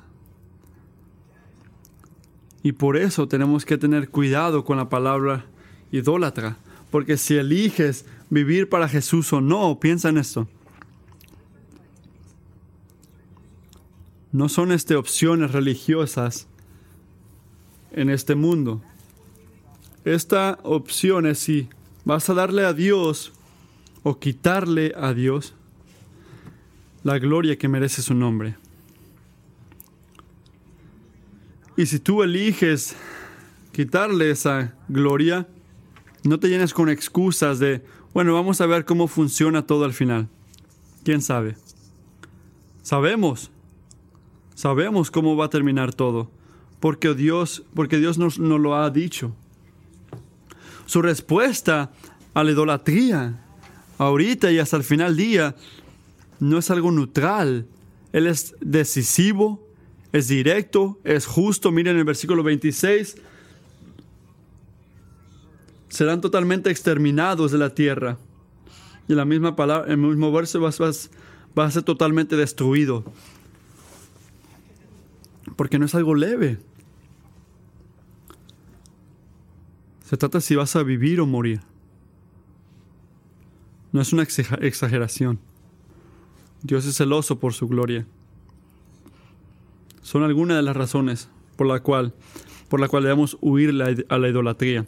Y por eso tenemos que tener cuidado con la palabra idólatra, porque si eliges vivir para Jesús o no, piensa en esto. No son este opciones religiosas en este mundo. Esta opción es si vas a darle a Dios o quitarle a Dios la gloria que merece su nombre. Y si tú eliges quitarle esa gloria, no te llenes con excusas de, bueno, vamos a ver cómo funciona todo al final. ¿Quién sabe? Sabemos, sabemos cómo va a terminar todo, porque Dios, porque Dios nos, nos lo ha dicho. Su respuesta a la idolatría, ahorita y hasta el final día, no es algo neutral. Él es decisivo, es directo, es justo. Miren el versículo 26. Serán totalmente exterminados de la tierra. Y la misma palabra, el mismo verso va, va a ser totalmente destruido. Porque no es algo leve. Se trata si vas a vivir o morir. No es una exageración. Dios es celoso por su gloria. Son algunas de las razones por la cual, por la cual debemos huir a la idolatría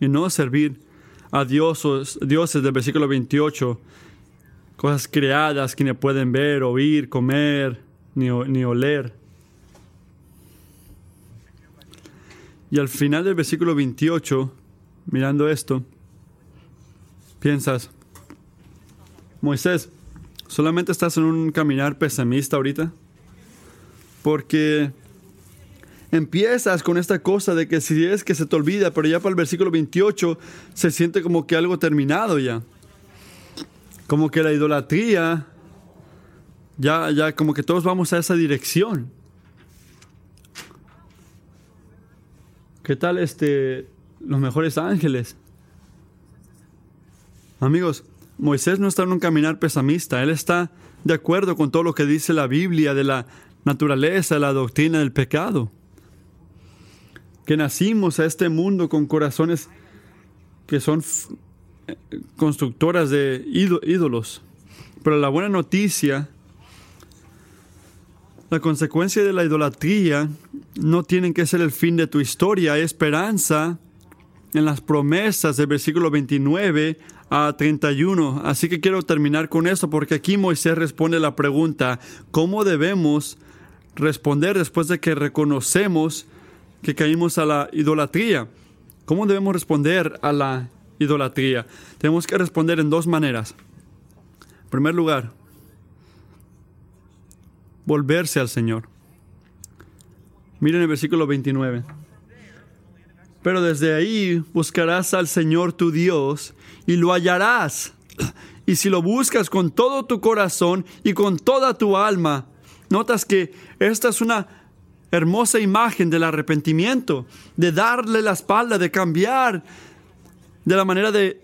y no servir a dioses, dioses del versículo 28, cosas creadas que no pueden ver, oír, comer, ni, ni oler. Y al final del versículo 28, mirando esto, piensas, Moisés, ¿solamente estás en un caminar pesimista ahorita? Porque empiezas con esta cosa de que si es que se te olvida, pero ya para el versículo 28 se siente como que algo terminado ya. Como que la idolatría, ya, ya como que todos vamos a esa dirección. ¿Qué tal este, los mejores ángeles? Amigos, Moisés no está en un caminar pesimista, él está de acuerdo con todo lo que dice la Biblia de la naturaleza, de la doctrina del pecado. Que nacimos a este mundo con corazones que son constructoras de ídolos. Pero la buena noticia la consecuencia de la idolatría no tiene que ser el fin de tu historia, hay esperanza en las promesas del versículo 29 a 31. Así que quiero terminar con esto porque aquí Moisés responde la pregunta, ¿cómo debemos responder después de que reconocemos que caímos a la idolatría? ¿Cómo debemos responder a la idolatría? Tenemos que responder en dos maneras. En primer lugar, volverse al Señor. Miren el versículo 29. Pero desde ahí buscarás al Señor tu Dios y lo hallarás. Y si lo buscas con todo tu corazón y con toda tu alma, notas que esta es una hermosa imagen del arrepentimiento, de darle la espalda, de cambiar de la manera de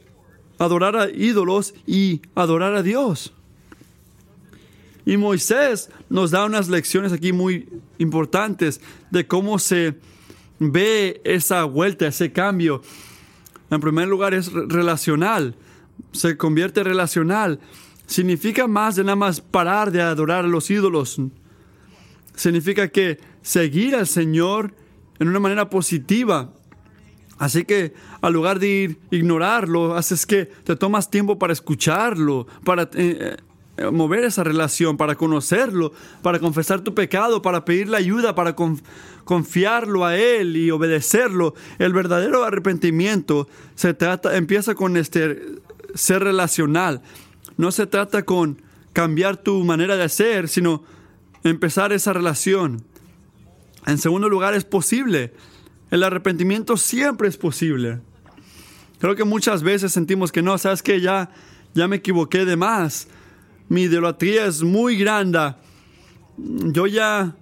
adorar a ídolos y adorar a Dios. Y Moisés nos da unas lecciones aquí muy importantes de cómo se ve esa vuelta, ese cambio. En primer lugar es relacional, se convierte relacional. Significa más de nada más parar de adorar a los ídolos. Significa que seguir al Señor en una manera positiva. Así que al lugar de ir ignorarlo, haces que te tomas tiempo para escucharlo, para eh, eh, mover esa relación, para conocerlo, para confesar tu pecado, para pedirle ayuda, para confiarlo a Él y obedecerlo. El verdadero arrepentimiento se trata, empieza con este ser relacional. No se trata con cambiar tu manera de ser, sino empezar esa relación. En segundo lugar, es posible. El arrepentimiento siempre es posible. Creo que muchas veces sentimos que no, sabes que ya, ya me equivoqué de más mi idolatría es muy grande. Yo ya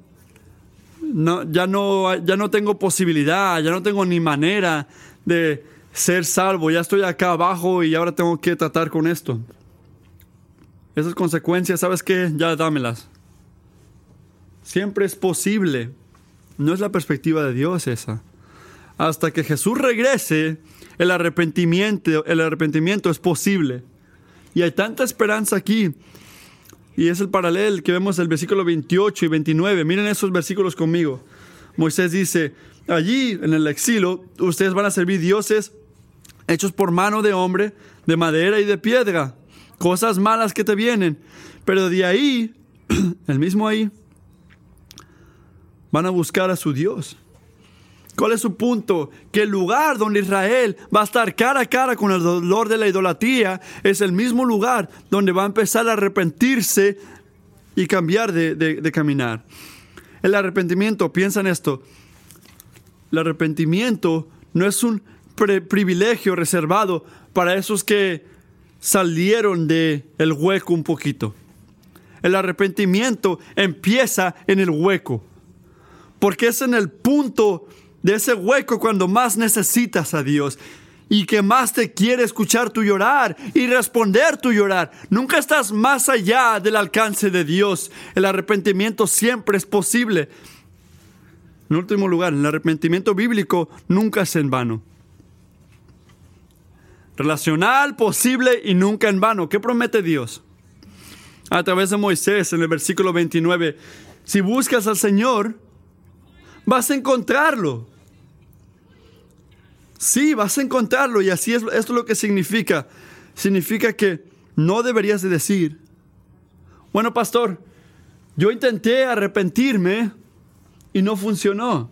no, ya, no, ya no tengo posibilidad, ya no tengo ni manera de ser salvo. Ya estoy acá abajo y ahora tengo que tratar con esto. Esas consecuencias, ¿sabes qué? Ya dámelas. Siempre es posible. No es la perspectiva de Dios esa. Hasta que Jesús regrese, el arrepentimiento, el arrepentimiento es posible. Y hay tanta esperanza aquí. Y es el paralelo que vemos en el versículo 28 y 29. Miren esos versículos conmigo. Moisés dice, allí en el exilio ustedes van a servir dioses hechos por mano de hombre, de madera y de piedra. Cosas malas que te vienen. Pero de ahí, el mismo ahí, van a buscar a su Dios. ¿Cuál es su punto? Que el lugar donde Israel va a estar cara a cara con el dolor de la idolatría es el mismo lugar donde va a empezar a arrepentirse y cambiar de, caminar. El arrepentimiento, piensa en esto, el arrepentimiento no es un privilegio reservado para esos que salieron de el hueco un poquito. El arrepentimiento empieza en el hueco, porque es en el punto de ese hueco cuando más necesitas a Dios y que más te quiere escuchar tu llorar y responder tu llorar. Nunca estás más allá del alcance de Dios. El arrepentimiento siempre es posible. En último lugar, el arrepentimiento bíblico nunca es en vano. Relacional, posible y nunca en vano. ¿Qué promete Dios? A través de Moisés en el versículo 29. Si buscas al Señor, vas a encontrarlo. Sí, vas a encontrarlo y así es esto es lo que significa. Significa que no deberías de decir, bueno, pastor, yo intenté arrepentirme y no funcionó.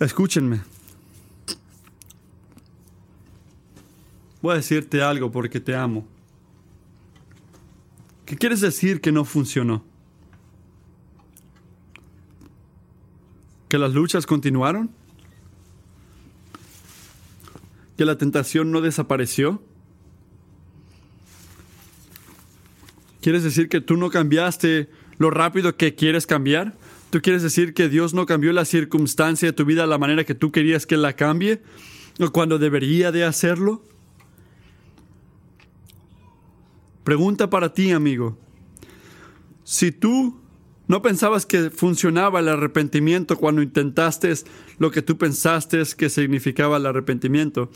Escúchenme. Voy a decirte algo porque te amo. ¿Qué quieres decir que no funcionó? Que las luchas continuaron, que la tentación no desapareció. ¿Quieres decir que tú no cambiaste lo rápido que quieres cambiar? ¿Tú quieres decir que Dios no cambió la circunstancia de tu vida de la manera que tú querías que la cambie? ¿O cuando debería de hacerlo? Pregunta para ti, amigo. Si tú ¿No pensabas que funcionaba el arrepentimiento cuando intentaste lo que tú pensaste que significaba el arrepentimiento?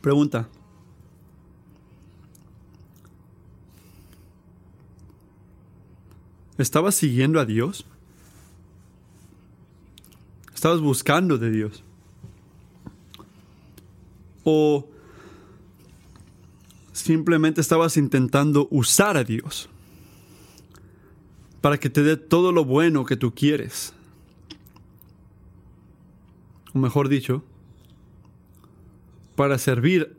Pregunta. ¿Estabas siguiendo a Dios? ¿Estabas buscando de Dios? ¿O simplemente estabas intentando usar a Dios? Para que te dé todo lo bueno que tú quieres. O mejor dicho, para servir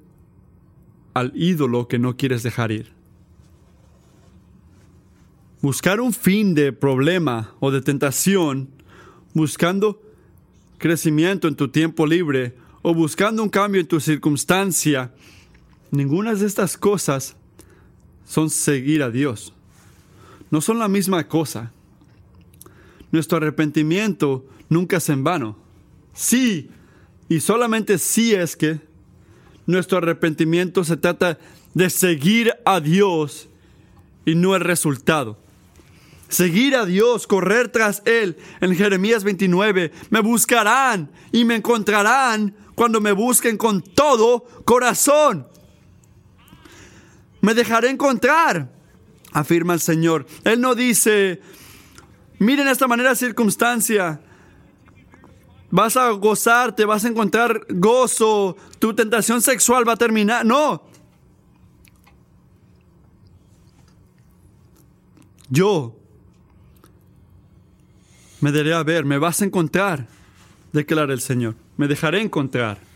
al ídolo que no quieres dejar ir. Buscar un fin de problema o de tentación, buscando crecimiento en tu tiempo libre o buscando un cambio en tu circunstancia, ninguna de estas cosas son seguir a Dios no son la misma cosa. Nuestro arrepentimiento nunca es en vano. Sí, y solamente sí es que nuestro arrepentimiento se trata de seguir a Dios y no el resultado. Seguir a Dios, correr tras Él. En Jeremías 29, me buscarán y me encontrarán cuando me busquen con todo corazón. Me dejaré encontrar afirma el Señor. Él no dice, miren esta manera circunstancia, vas a gozarte, vas a encontrar gozo, tu tentación sexual va a terminar. No. Yo me daré a ver, me vas a encontrar, declara el Señor. Me dejaré encontrar.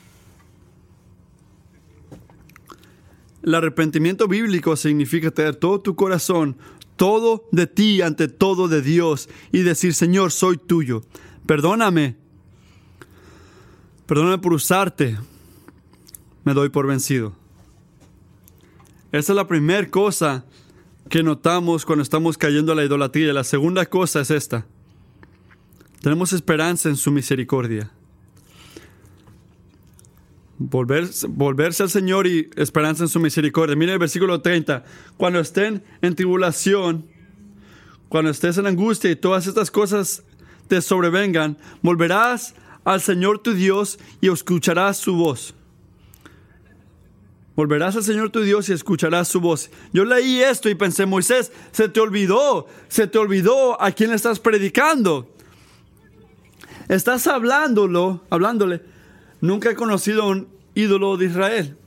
El arrepentimiento bíblico significa tener todo tu corazón, todo de ti ante todo de Dios y decir, Señor, soy tuyo. Perdóname. Perdóname por usarte. Me doy por vencido. Esa es la primera cosa que notamos cuando estamos cayendo a la idolatría. La segunda cosa es esta. Tenemos esperanza en su misericordia. Volverse, volverse al Señor y esperanza en su misericordia. Mira el versículo 30. Cuando estén en tribulación, cuando estés en angustia y todas estas cosas te sobrevengan, volverás al Señor tu Dios y escucharás su voz. Volverás al Señor tu Dios y escucharás su voz. Yo leí esto y pensé, Moisés, se te olvidó, se te olvidó a quién le estás predicando. Estás hablándolo, hablándole Nunca he conocido un ídolo de Israel.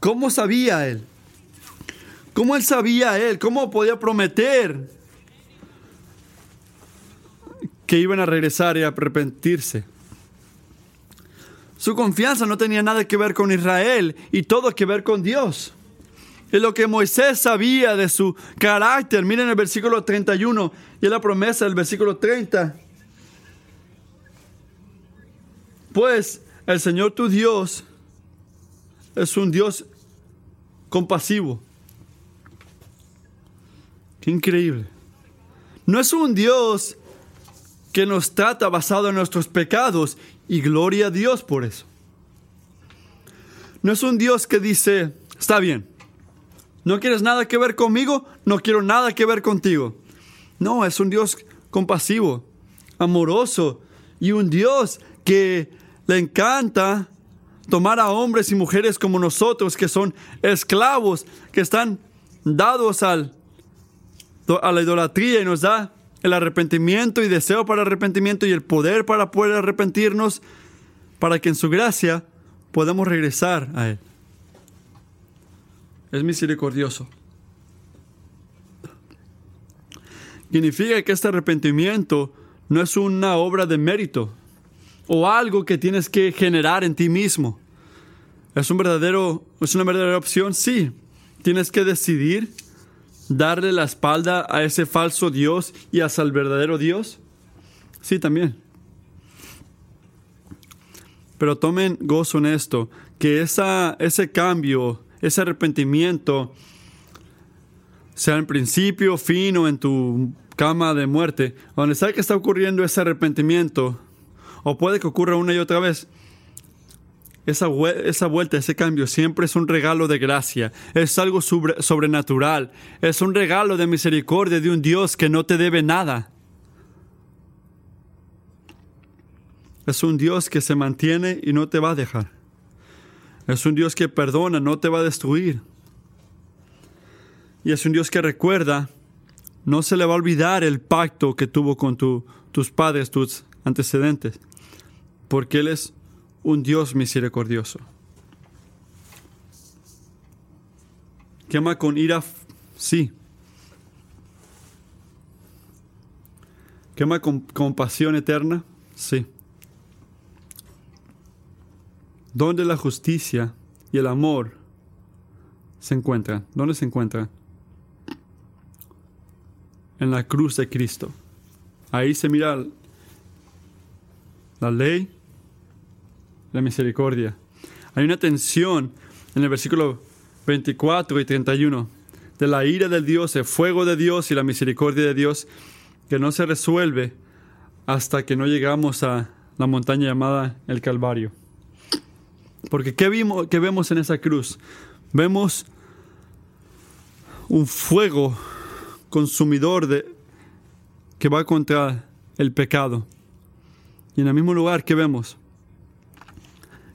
¿Cómo sabía él? ¿Cómo él sabía él? ¿Cómo podía prometer que iban a regresar y a arrepentirse? Su confianza no tenía nada que ver con Israel y todo que ver con Dios. Y lo que Moisés sabía de su carácter, miren el versículo 31 y la promesa del versículo 30. Pues el Señor tu Dios es un Dios compasivo. Qué increíble. No es un Dios que nos trata basado en nuestros pecados y gloria a Dios por eso. No es un Dios que dice, está bien, no quieres nada que ver conmigo, no quiero nada que ver contigo. No, es un Dios compasivo, amoroso y un Dios que le encanta tomar a hombres y mujeres como nosotros, que son esclavos, que están dados al, a la idolatría y nos da el arrepentimiento y deseo para arrepentimiento y el poder para poder arrepentirnos, para que en su gracia podamos regresar a Él. Es misericordioso. Significa que este arrepentimiento no es una obra de mérito o algo que tienes que generar en ti mismo. ¿Es, un verdadero, ¿Es una verdadera opción? Sí. Tienes que decidir darle la espalda a ese falso Dios y hasta el verdadero Dios? Sí, también. Pero tomen gozo en esto, que esa, ese cambio, ese arrepentimiento, sea en principio, fin o en tu cama de muerte, donde sea que está ocurriendo ese arrepentimiento, o puede que ocurra una y otra vez, esa, esa, vuelta, ese cambio siempre es un regalo de gracia, es algo sobrenatural, es un regalo de misericordia de un Dios que no te debe nada. Es un Dios que se mantiene y no te va a dejar. Es un Dios que perdona, no te va a destruir. Y es un Dios que recuerda, no se le va a olvidar el pacto que tuvo con tus padres, tus antecedentes, porque Él es un Dios misericordioso. Quema con ira, sí. Quema con compasión eterna, sí. ¿Dónde la justicia y el amor se encuentran? ¿Dónde se encuentran? En la cruz de Cristo. Ahí se mira la ley la misericordia. Hay una tensión en el versículo 24 y 31 de la ira del Dios, el fuego de Dios y la misericordia de Dios que no se resuelve hasta que no llegamos a la montaña llamada el Calvario. Porque ¿qué, vimos, qué vemos en esa cruz? Vemos un fuego consumidor de, que va contra el pecado. Y en el mismo lugar que vemos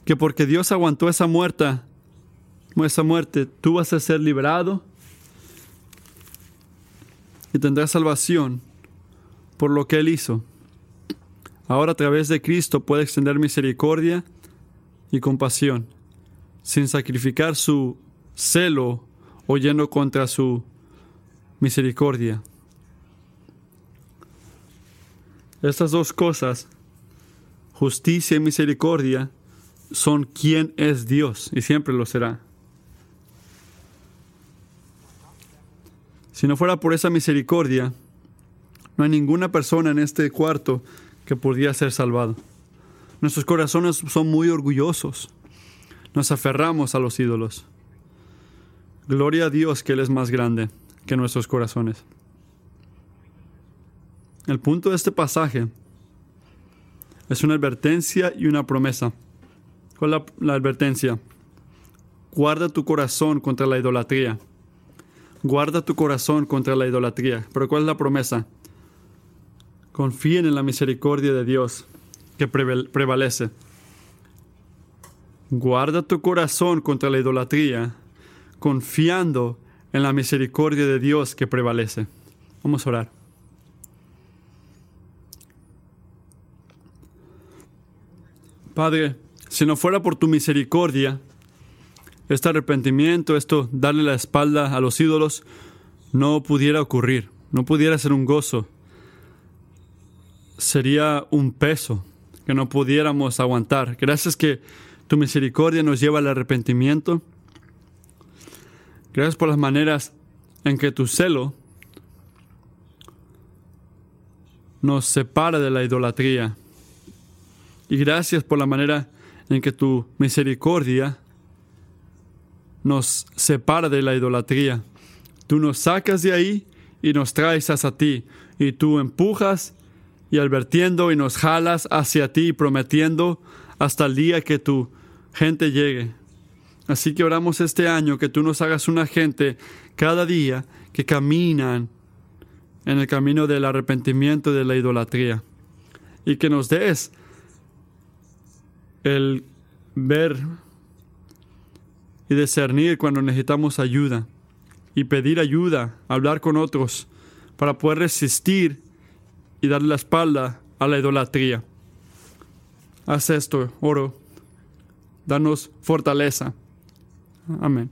que porque Dios aguantó esa muerte, esa muerte, tú vas a ser liberado y tendrás salvación por lo que Él hizo. Ahora a través de Cristo puede extender misericordia y compasión, sin sacrificar su celo o yendo contra su misericordia. Estas dos cosas, justicia y misericordia, son quien es Dios y siempre lo será. Si no fuera por esa misericordia, no hay ninguna persona en este cuarto que pudiera ser salvado. Nuestros corazones son muy orgullosos. Nos aferramos a los ídolos. Gloria a Dios que Él es más grande que nuestros corazones. El punto de este pasaje es una advertencia y una promesa. ¿Cuál es la, advertencia? Guarda tu corazón contra la idolatría. Guarda tu corazón contra la idolatría. Pero ¿cuál es la promesa? Confíen en la misericordia de Dios que prevalece. Guarda tu corazón contra la idolatría, confiando en la misericordia de Dios que prevalece. Vamos a orar. Padre, si no fuera por tu misericordia, este arrepentimiento, esto, darle la espalda a los ídolos, no pudiera ocurrir, no pudiera ser un gozo. Sería un peso que no pudiéramos aguantar. Gracias que tu misericordia nos lleva al arrepentimiento. Gracias por las maneras en que tu celo nos separa de la idolatría. Y gracias por la manera en que tu misericordia nos separa de la idolatría. Tú nos sacas de ahí y nos traes hacia ti. Y tú empujas y advirtiendo y nos jalas hacia ti, prometiendo hasta el día que tu gente llegue. Así que oramos este año que tú nos hagas una gente cada día que caminan en el camino del arrepentimiento de la idolatría. Y que nos des el ver y discernir cuando necesitamos ayuda y pedir ayuda, hablar con otros para poder resistir y darle la espalda a la idolatría. Haz esto, oro. Danos fortaleza. Amén.